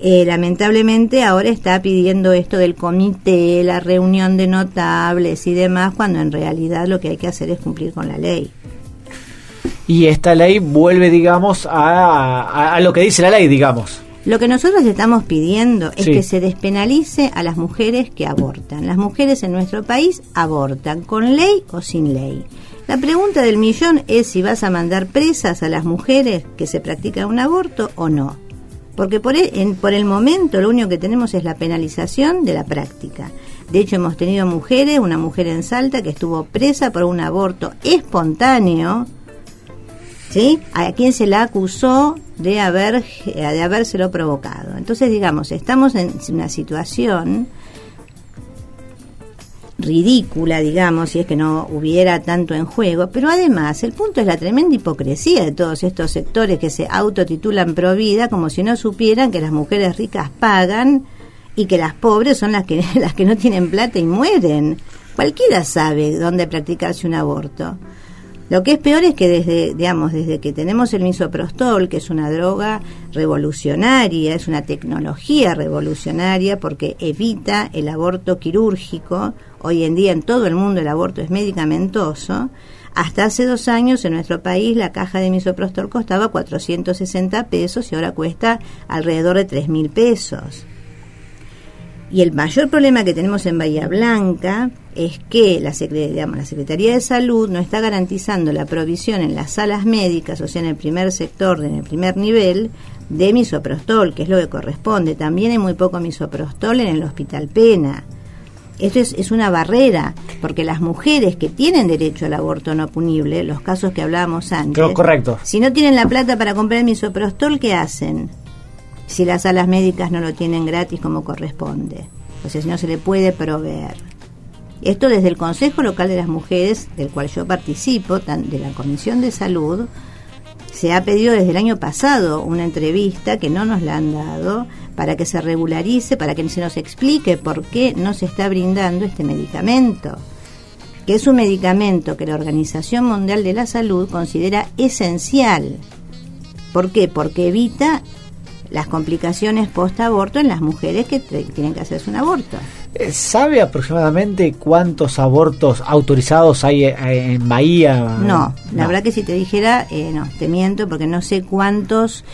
eh, lamentablemente ahora está pidiendo esto del comité, la reunión de notables y demás, cuando en realidad lo que hay que hacer es cumplir con la ley. Y esta ley vuelve, digamos, a, lo que dice la ley, digamos. Lo que nosotros estamos pidiendo es que se despenalice a las mujeres que abortan. Las mujeres en nuestro país abortan, con ley o sin ley. La pregunta del millón es si vas a mandar presas a las mujeres que se practican un aborto o no. Porque por el, en, por el momento lo único que tenemos es la penalización de la práctica. De hecho, hemos tenido mujeres, una mujer en Salta que estuvo presa por un aborto espontáneo, ¿sí? A quien se la acusó de, haber, de habérselo provocado. Entonces, digamos, estamos en una situación ridícula, digamos, si es que no hubiera tanto en juego, pero además el punto es la tremenda hipocresía de todos estos sectores que se autotitulan pro vida como si no supieran que las mujeres ricas pagan y que las pobres son las que [LAUGHS] las que no tienen plata y mueren. Cualquiera sabe dónde practicarse un aborto. Lo que es peor es que desde, digamos, desde que tenemos el misoprostol, que es una droga revolucionaria, es una tecnología revolucionaria porque evita el aborto quirúrgico, hoy en día en todo el mundo el aborto es medicamentoso, hasta hace dos años en nuestro país la caja de misoprostol costaba 460 pesos y ahora cuesta alrededor de 3 mil pesos. Y el mayor problema que tenemos en Bahía Blanca es que la, digamos, la Secretaría de Salud no está garantizando la provisión en las salas médicas, o sea, en el primer sector, en el primer nivel, de misoprostol, que es lo que corresponde. También hay muy poco misoprostol en el Hospital Pena. Esto es, es, una barrera, porque las mujeres que tienen derecho al aborto no punible, los casos que hablábamos antes, correcto. si no tienen la plata para comprar el misoprostol, ¿qué hacen? Si las salas médicas no lo tienen gratis como corresponde. O sea, si no se le puede proveer. Esto desde el Consejo Local de las Mujeres, del cual yo participo, de la Comisión de Salud, se ha pedido desde el año pasado una entrevista que no nos la han dado para que se regularice, para que se nos explique por qué no se está brindando este medicamento, que es un medicamento que la Organización Mundial de la Salud considera esencial. ¿Por qué? Porque evita las complicaciones post-aborto en las mujeres que tienen que hacerse un aborto. Eh, ¿Sabe aproximadamente cuántos abortos autorizados hay eh, en Bahía? No, la verdad que si te dijera, eh, no, te miento porque no sé cuántos.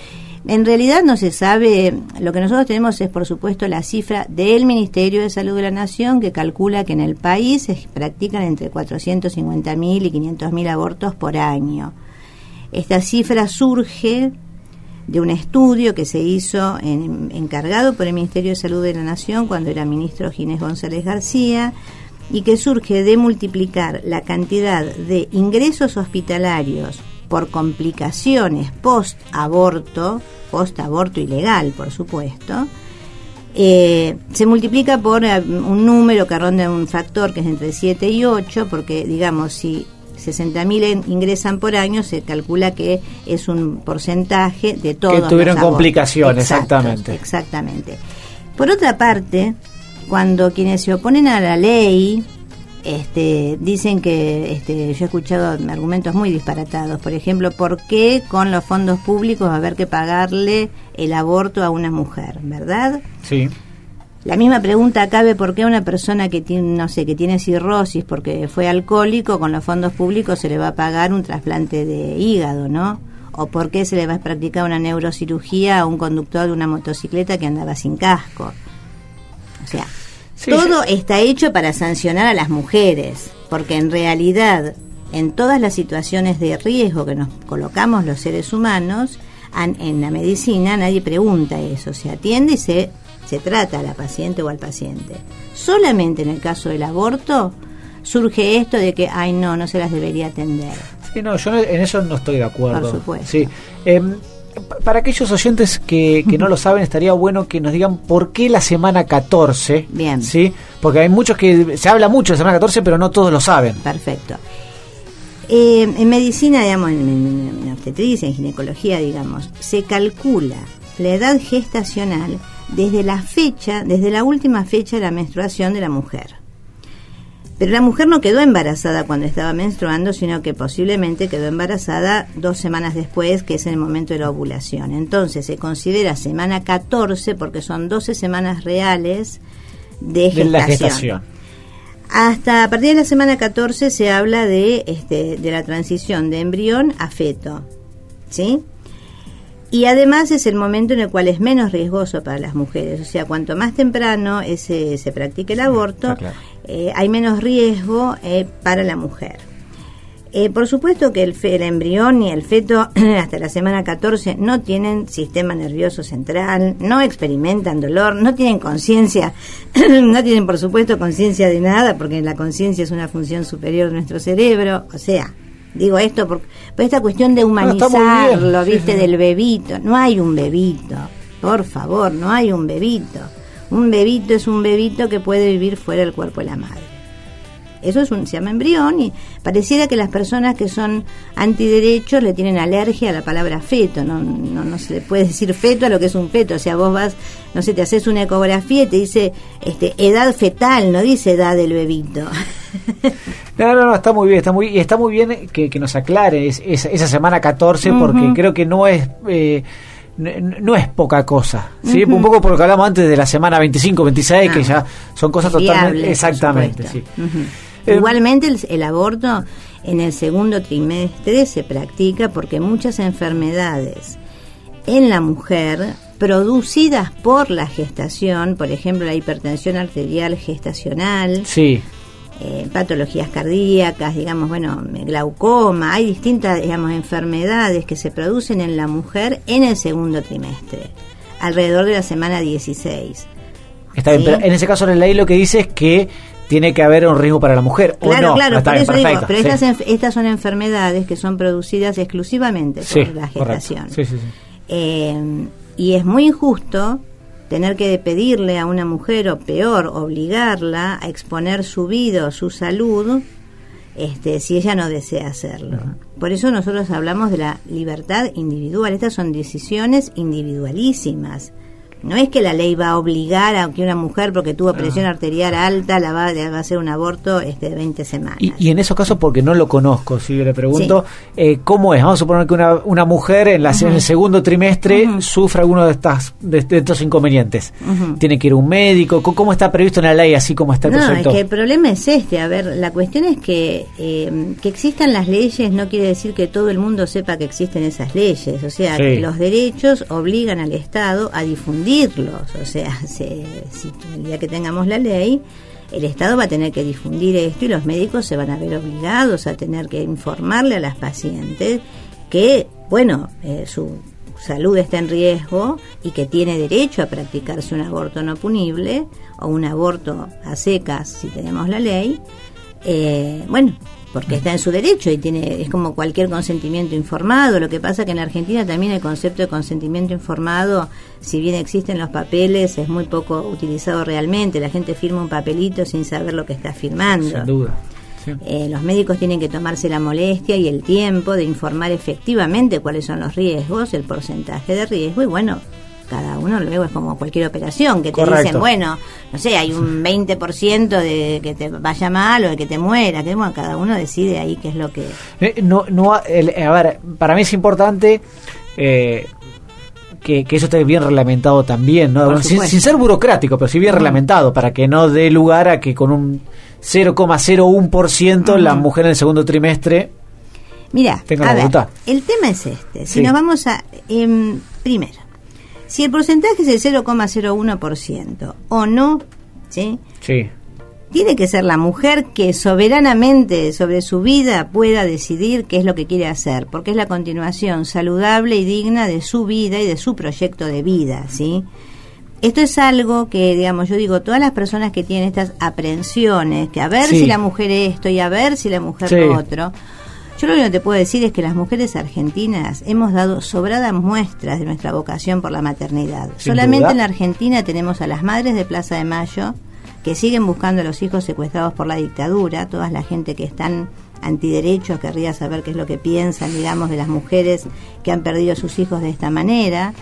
En realidad no se sabe, lo que nosotros tenemos es por supuesto la cifra del Ministerio de Salud de la Nación que calcula que en el país se practican entre 450.000 y 500.000 abortos por año. Esta cifra surge de un estudio que se hizo encargado por el Ministerio de Salud de la Nación cuando era ministro Ginés González García y que surge de multiplicar la cantidad de ingresos hospitalarios por complicaciones post-aborto, post-aborto ilegal, por supuesto, eh, se multiplica por eh, un número que ronda un factor que es entre 7 y 8, porque digamos, si 60.000 ingresan por año, se calcula que es un porcentaje de todos. Que tuvieron complicaciones, exactamente. Exactamente. Por otra parte, cuando quienes se oponen a la ley este, dicen que este, yo he escuchado argumentos muy disparatados. Por ejemplo, ¿por qué con los fondos públicos va a haber que pagarle el aborto a una mujer, verdad? Sí. La misma pregunta cabe por qué una persona que tiene, no sé, que tiene cirrosis porque fue alcohólico, con los fondos públicos se le va a pagar un trasplante de hígado, ¿no? O por qué se le va a practicar una neurocirugía a un conductor de una motocicleta que andaba sin casco. O sea, todo está hecho para sancionar a las mujeres, porque en realidad, en todas las situaciones de riesgo que nos colocamos los seres humanos, en la medicina nadie pregunta eso, se atiende y se, se trata a la paciente o al paciente. Solamente en el caso del aborto surge esto de que, ay no, no se las debería atender. Sí, no, yo en eso no estoy de acuerdo. Por supuesto. Sí. Em, para aquellos oyentes que, no lo saben, estaría bueno que nos digan por qué la semana 14. Bien. ¿Sí? Porque hay muchos que se habla mucho de la semana 14, pero no todos lo saben. Perfecto. Eh, en medicina, digamos, en, en obstetricia, en ginecología, digamos, se calcula la edad gestacional desde la fecha, desde la última fecha de la menstruación de la mujer. Pero la mujer no quedó embarazada cuando estaba menstruando, sino que posiblemente quedó embarazada dos semanas después, que es el momento de la ovulación. Entonces se considera semana 14 porque son 12 semanas reales de gestación. Hasta a partir de la semana 14 se habla de, este, de la transición de embrión a feto. ¿Sí? Y además es el momento en el cual es menos riesgoso para las mujeres. O sea, cuanto más temprano ese, se practique el aborto, eh, hay menos riesgo eh, para la mujer. Eh, por supuesto que el, el, embrión y el feto [CLEARS THROAT] hasta la semana 14 no tienen sistema nervioso central, no experimentan dolor, no tienen conciencia, [CLEARS THROAT] no tienen por supuesto conciencia de nada, porque la conciencia es una función superior de nuestro cerebro, o sea, Digo esto por, esta cuestión de humanizarlo, ¿viste? Del bebito. No hay un bebito. Por favor, no hay un bebito. Un bebito es un bebito que puede vivir fuera del cuerpo de la madre. Eso es un, se llama embrión y pareciera que las personas que son antiderechos le tienen alergia a la palabra feto. No, no, no se le puede decir feto a lo que es un feto. O sea, vos vas, no sé, te haces una ecografía y te dice este, edad fetal, no dice edad del bebito. [LAUGHS] No, no, no, está muy bien, está muy, y está muy bien que, nos aclare esa semana 14, porque creo que no es... Eh, no es poca cosa, ¿sí? Un poco por lo que hablamos antes de la semana 25, 26, que ah. ya son cosas totalmente... Exactamente, sí. Eh, Igualmente el, aborto en el segundo trimestre se practica porque muchas enfermedades en la mujer producidas por la gestación, por ejemplo la hipertensión arterial gestacional, sí. Eh, patologías cardíacas, digamos, bueno, glaucoma, hay distintas, digamos, enfermedades que se producen en la mujer en el segundo trimestre, alrededor de la semana 16. Está bien, pero en ese caso la ley lo que dice es que tiene que haber un riesgo para la mujer. Claro, o no, claro, por eso digo, pero estas, estas, son enfermedades que son producidas exclusivamente por la gestación. Eh, y es muy injusto tener que pedirle a una mujer o peor, obligarla a exponer su vida o su salud este, si ella no desea hacerlo. Por eso nosotros hablamos de la libertad individual. Estas son decisiones individualísimas. No es que la ley va a obligar a que una mujer, porque tuvo presión arterial alta, la va, a hacer un aborto este, de 20 semanas. Y, en esos casos, porque no lo conozco, si le pregunto, eh, ¿cómo es? Vamos a suponer que una, una mujer en, la, en el segundo trimestre sufre alguno de, estas, de, estos inconvenientes. ¿Tiene que ir a un médico? ¿Cómo está previsto en la ley, así como está el no, es que el problema es este. A ver, la cuestión es que eh, que existan las leyes no quiere decir que todo el mundo sepa que existen esas leyes. O sea, que los derechos obligan al Estado a difundir o sea, [LAUGHS] si el día que tengamos la ley, el Estado va a tener que difundir esto y los médicos se van a ver obligados a tener que informarle a las pacientes que, bueno, eh, su salud está en riesgo y que tiene derecho a practicarse un aborto no punible o un aborto a secas si tenemos la ley. Eh, bueno, porque está en su derecho y tiene es como cualquier consentimiento informado. Lo que pasa que en Argentina también el concepto de consentimiento informado, si bien existen los papeles, es muy poco utilizado realmente. La gente firma un papelito sin saber lo que está firmando. Sin duda. Eh, los médicos tienen que tomarse la molestia y el tiempo de informar efectivamente cuáles son los riesgos, el porcentaje de riesgo y bueno, cada uno luego es como cualquier operación, que te dicen, bueno, no sé, hay un [LAUGHS] 20% de que te vaya mal o de que te muera, que bueno, cada uno decide ahí qué es lo que... Eh, no, no, a ver, para mí es importante... Eh, que, eso esté bien reglamentado también, ¿no? Sin, ser burocrático, pero sí bien reglamentado, para que no dé lugar a que con un 0,01% la mujer en el segundo trimestre Mira, a ver, el tema es este. Si nos vamos a... Eh, primero, si el porcentaje es el 0,01% o no, ¿sí? Sí. Tiene que ser la mujer que soberanamente sobre su vida pueda decidir qué es lo que quiere hacer, porque es la continuación saludable y digna de su vida y de su proyecto de vida, ¿sí? Esto es algo que, digamos, yo digo, todas las personas que tienen estas aprensiones, que a ver si la mujer esto y a ver si la mujer lo otro, yo lo único que te puedo decir es que las mujeres argentinas hemos dado sobradas muestras de nuestra vocación por la maternidad. Solamente en la Argentina tenemos a las madres de Plaza de Mayo que siguen buscando a los hijos secuestrados por la dictadura, toda la gente que están antiderechos querría saber qué es lo que piensan, digamos, de las mujeres que han perdido a sus hijos de esta manera.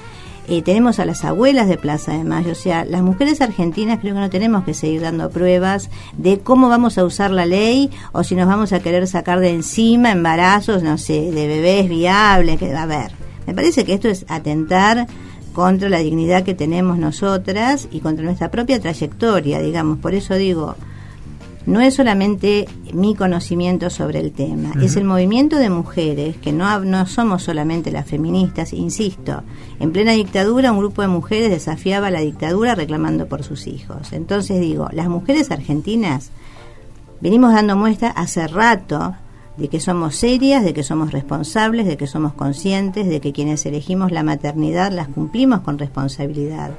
Eh, tenemos a las abuelas de Plaza de Mayo, o sea, las mujeres argentinas creo que no tenemos que seguir dando pruebas de cómo vamos a usar la ley o si nos vamos a querer sacar de encima embarazos, no sé, de bebés viables, que a ver, me parece que esto es atentar contra la dignidad que tenemos nosotras y contra nuestra propia trayectoria, digamos, por eso digo, no es solamente mi conocimiento sobre el tema, es el movimiento de mujeres, que no, no somos solamente las feministas, insisto, en plena dictadura un grupo de mujeres desafiaba la dictadura reclamando por sus hijos. Entonces digo, las mujeres argentinas venimos dando muestra hace rato de que somos serias, de que somos responsables, de que somos conscientes, de que quienes elegimos la maternidad las cumplimos con responsabilidad.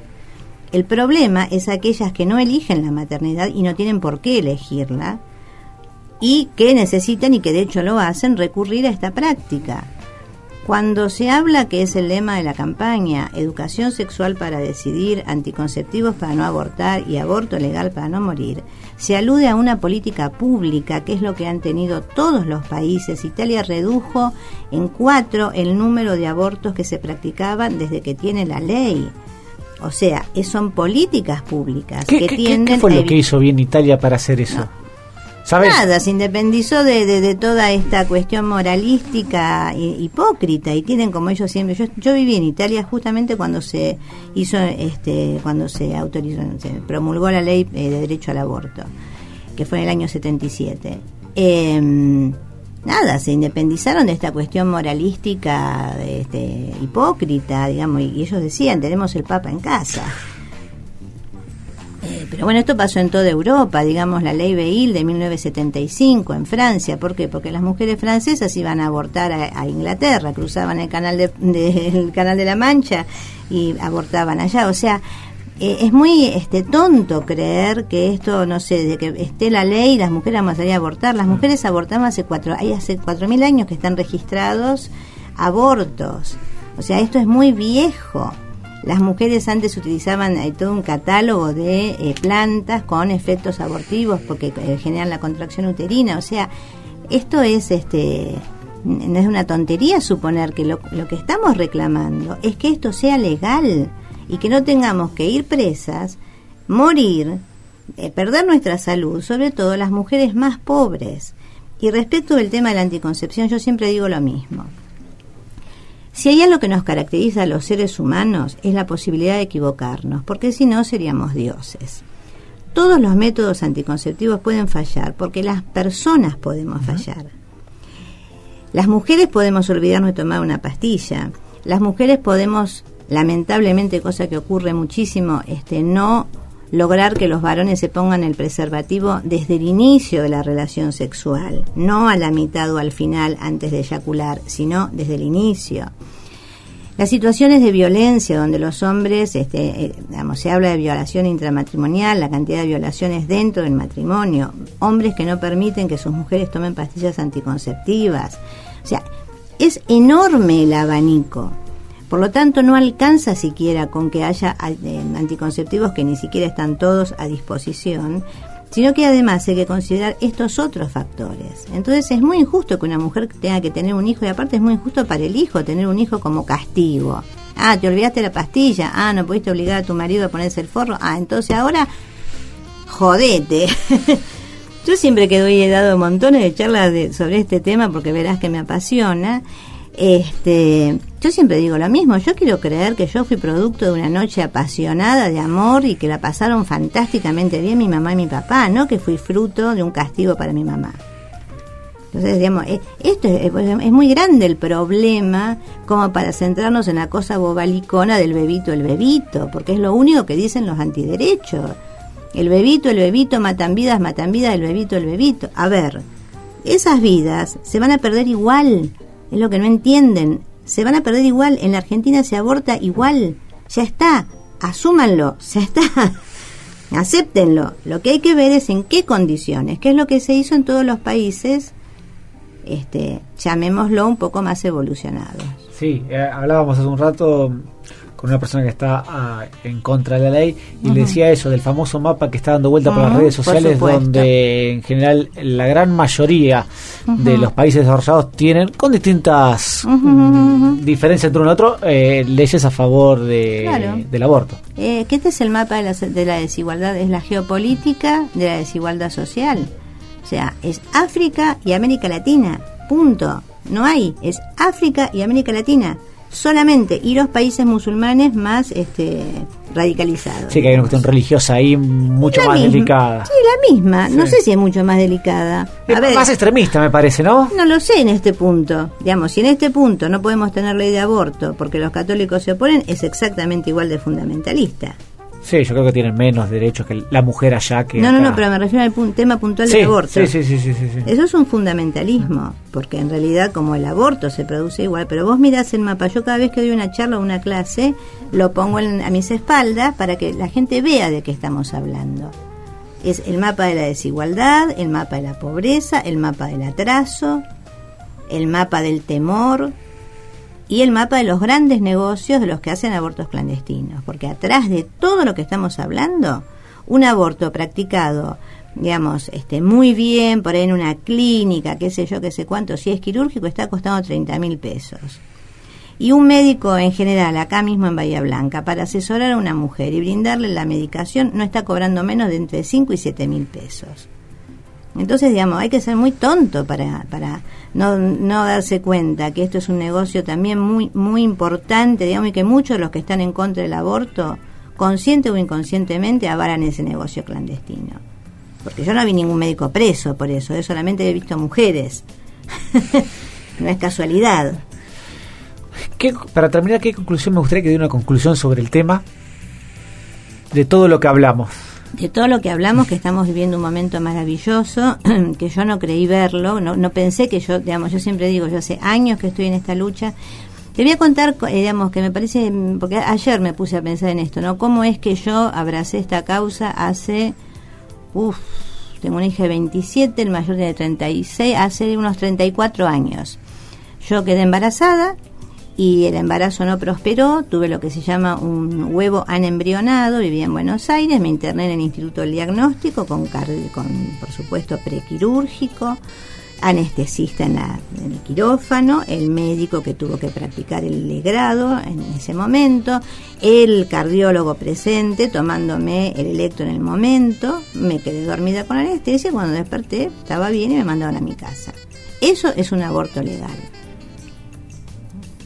El problema es aquellas que no eligen la maternidad y no tienen por qué elegirla y que necesitan y que de hecho lo hacen recurrir a esta práctica. Cuando se habla, que es el lema de la campaña, educación sexual para decidir, anticonceptivos para no abortar y aborto legal para no morir, se alude a una política pública, que es lo que han tenido todos los países. Italia redujo en cuatro el número de abortos que se practicaban desde que tiene la ley. O sea, son políticas públicas que tienden ¿qué fue lo que hizo bien Italia para hacer eso? Nada, se independizó de, de, toda esta cuestión moralística hipócrita y tienen como ellos siempre. Yo, yo viví en Italia justamente cuando se hizo, este, cuando se autorizó, se promulgó la ley eh, de derecho al aborto, que fue en el año 77. Eh, em, nada, se independizaron de esta cuestión moralística este, hipócrita, digamos, y, ellos decían, tenemos el Papa en casa. Eh, pero bueno, esto pasó en toda Europa, digamos, la ley Beil de 1975 en Francia. ¿Por qué? Porque las mujeres francesas iban a abortar a, Inglaterra, cruzaban el canal de, [LAUGHS] el canal de la Mancha y abortaban allá. O sea, eh, es muy este tonto creer que esto, no sé, de que esté la ley, las mujeres vamos a salir a abortar. Las mujeres abortamos hace cuatro, hay hace cuatro mil años que están registrados abortos. O sea, esto es muy viejo. Las mujeres antes utilizaban eh, todo un catálogo de eh, plantas con efectos abortivos porque generan la contracción uterina. O sea, esto es este no es una tontería suponer que lo, lo que estamos reclamando es que esto sea legal y que no tengamos que ir presas, morir, eh, perder nuestra salud, sobre todo las mujeres más pobres. Y respecto del tema de la anticoncepción, yo siempre digo lo mismo. Si hay algo que nos caracteriza a los seres humanos es la posibilidad de equivocarnos, porque si no seríamos dioses. Todos los métodos anticonceptivos pueden fallar, porque las personas podemos fallar. Las mujeres podemos olvidarnos de tomar una pastilla, las mujeres podemos lamentablemente, cosa que ocurre muchísimo, este, no lograr que los varones se pongan el preservativo desde el inicio de la relación sexual, no a la mitad o al final antes de eyacular, sino desde el inicio. Las situaciones de violencia donde los hombres, este, eh, se habla de violación intramatrimonial, la cantidad de violaciones dentro del matrimonio, hombres que no permiten que sus mujeres tomen pastillas anticonceptivas. O sea, es enorme el abanico. Por lo tanto, no alcanza siquiera con que haya eh, anticonceptivos que ni siquiera están todos a disposición, sino que además hay que considerar estos otros factores. Entonces es muy injusto que una mujer tenga que tener un hijo y aparte es muy injusto para el hijo tener un hijo como castigo. Ah, te olvidaste la pastilla. Ah, no pudiste obligar a tu marido a ponerse el forro. Ah, entonces ahora, jodete. [LAUGHS] Yo siempre que doy he dado montones de charlas sobre este tema porque verás que me apasiona. Este, yo siempre digo lo mismo, yo quiero creer que yo fui producto de una noche apasionada de amor y que la pasaron fantásticamente bien mi mamá y mi papá, no que fui fruto de un castigo para mi mamá. Entonces, digamos, eh, esto es, es, muy grande el problema como para centrarnos en la cosa bobalicona del bebito, el bebito, porque es lo único que dicen los antiderechos. El bebito, el bebito, matan vidas, matan vidas, el bebito, el bebito. A ver, esas vidas se van a perder igual, es lo que no entienden. Se van a perder igual, en la Argentina se aborta igual, ya está, asúmanlo, ya está. [LAUGHS] Acéptenlo. Lo que hay que ver es en qué condiciones, qué es lo que se hizo en todos los países este, llamémoslo un poco más evolucionado. Sí, eh, hablábamos hace un rato con una persona que está ah, en contra de la ley y le decía eso del famoso mapa que está dando vuelta por las redes sociales donde en general la gran mayoría de los países desarrollados tienen con distintas mm, diferencias entre uno y otro eh, leyes a favor de, del aborto. Eh, que este es el mapa de la, de la desigualdad, es la geopolítica de la desigualdad social. O sea, es África y América Latina. Punto. No hay. Es África y América Latina. Solamente. Y los países musulmanes más este, radicalizados. Sí, que hay una cuestión religiosa ahí mucho más delicada. Sí, la misma. No sé si es mucho más delicada. más extremista, me parece, ¿no? No lo sé en este punto. Digamos, si en este punto no podemos tener ley de aborto porque los católicos se oponen, es exactamente igual de fundamentalista. Sí, yo creo que tienen menos derechos que la mujer allá que. No, no, no, pero me refiero al tema puntual del aborto. Sí, sí, sí, sí, sí, Eso es un fundamentalismo, porque en realidad, como el aborto se produce igual, pero vos mirás el mapa. Yo cada vez que doy una charla o una clase, lo pongo a mis espaldas para que la gente vea de qué estamos hablando. Es el mapa de la desigualdad, el mapa de la pobreza, el mapa del atraso, el mapa del temor, y el mapa de los grandes negocios de los que hacen abortos clandestinos, porque atrás de todo lo que estamos hablando, un aborto practicado, digamos, este, muy bien, por ahí en una clínica, qué sé yo, qué sé cuánto, si es quirúrgico, está costando 30 mil pesos. Y un médico en general, acá mismo en Bahía Blanca, para asesorar a una mujer y brindarle la medicación, no está cobrando menos de entre 5 y 7 mil pesos. Entonces, digamos, hay que ser muy tonto para, para no, no darse cuenta que esto es un negocio también muy, muy importante, digamos, y que muchos de los que están en contra del aborto, consciente o inconscientemente, avaran ese negocio clandestino. Porque yo no vi ningún médico preso por eso, yo solamente he visto mujeres. [LAUGHS] no es casualidad. para terminar, ¿qué conclusión me gustaría que dé una conclusión sobre el tema de todo lo que hablamos? De todo lo que hablamos, que estamos viviendo un momento maravilloso, [CLEARS THROAT] que yo no creí verlo, no, no pensé que yo, digamos, yo siempre digo, yo hace años que estoy en esta lucha. Te voy a contar, eh, digamos, que me parece, porque ayer me puse a pensar en esto, ¿no? ¿Cómo es que yo abracé esta causa hace, uff, tengo una hija de 27, el mayor de 36, hace unos 34 años. Yo quedé embarazada, y el embarazo no prosperó, tuve lo que se llama un huevo anembrionado, vivía en Buenos Aires, me interné en el Instituto del Diagnóstico con, con por supuesto, prequirúrgico, anestesista en, el quirófano, el médico que tuvo que practicar el legrado en ese momento, el cardiólogo presente tomándome el electro en el momento, me quedé dormida con anestesia, cuando desperté estaba bien y me mandaron a mi casa. Eso es un aborto legal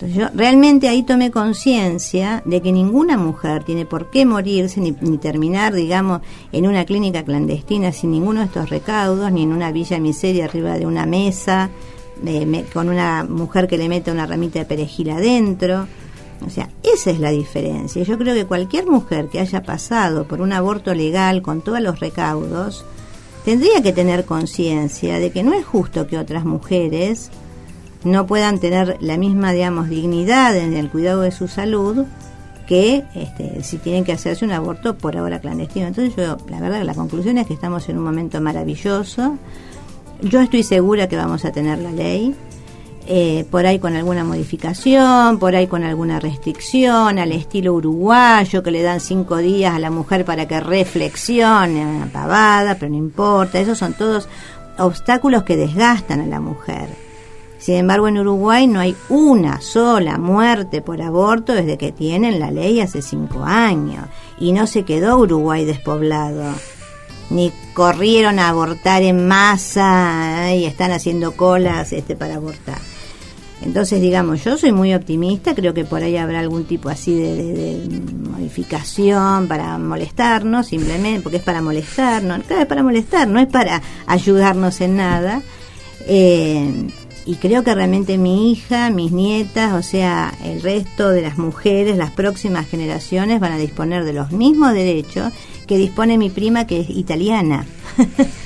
yo realmente ahí tomé conciencia de que ninguna mujer tiene por qué morirse ni, terminar, digamos, en una clínica clandestina sin ninguno de estos recaudos, ni en una villa miseria arriba de una mesa, con una mujer que le mete una ramita de perejil adentro. O sea, esa es la diferencia. Yo creo que cualquier mujer que haya pasado por un aborto legal con todos los recaudos, tendría que tener conciencia de que no es justo que otras mujeres no puedan tener la misma, digamos, dignidad en el cuidado de su salud que este, si tienen que hacerse un aborto por ahora clandestino. Entonces yo, la verdad, la conclusión es que estamos en un momento maravilloso. Yo estoy segura que vamos a tener la ley. Eh, por ahí con alguna modificación, por ahí con alguna restricción, al estilo uruguayo, que le dan cinco días a la mujer para que reflexione, una pavada, pero no importa, esos son todos obstáculos que desgastan a la mujer Sin embargo, en Uruguay no hay una sola muerte por aborto desde que tienen la ley hace cinco años. Y no se quedó Uruguay despoblado. Ni corrieron a abortar en masa ¿eh? y están haciendo colas este, para abortar. Entonces, digamos, yo soy muy optimista, creo que por ahí habrá algún tipo así de, modificación para molestarnos, simplemente, porque es para molestarnos, claro, es para molestar, no es para ayudarnos en nada. Eh, y creo que realmente mi hija, mis nietas, o sea, el resto de las mujeres, las próximas generaciones van a disponer de los mismos derechos que dispone mi prima que es italiana. [LAUGHS]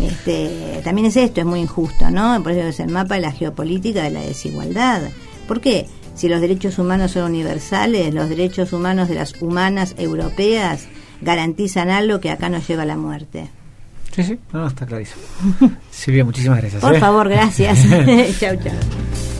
Este, también es esto, es muy injusto, ¿no? Por eso es el mapa de la geopolítica de la desigualdad. ¿Por qué? Si los derechos humanos son universales, los derechos humanos de las humanas europeas garantizan algo que acá nos lleva a la muerte. Sí, sí, no, está clarísimo. [LAUGHS] Silvia, muchísimas gracias. Por ¿eh? favor, gracias. [LAUGHS] [LAUGHS] chau, chau.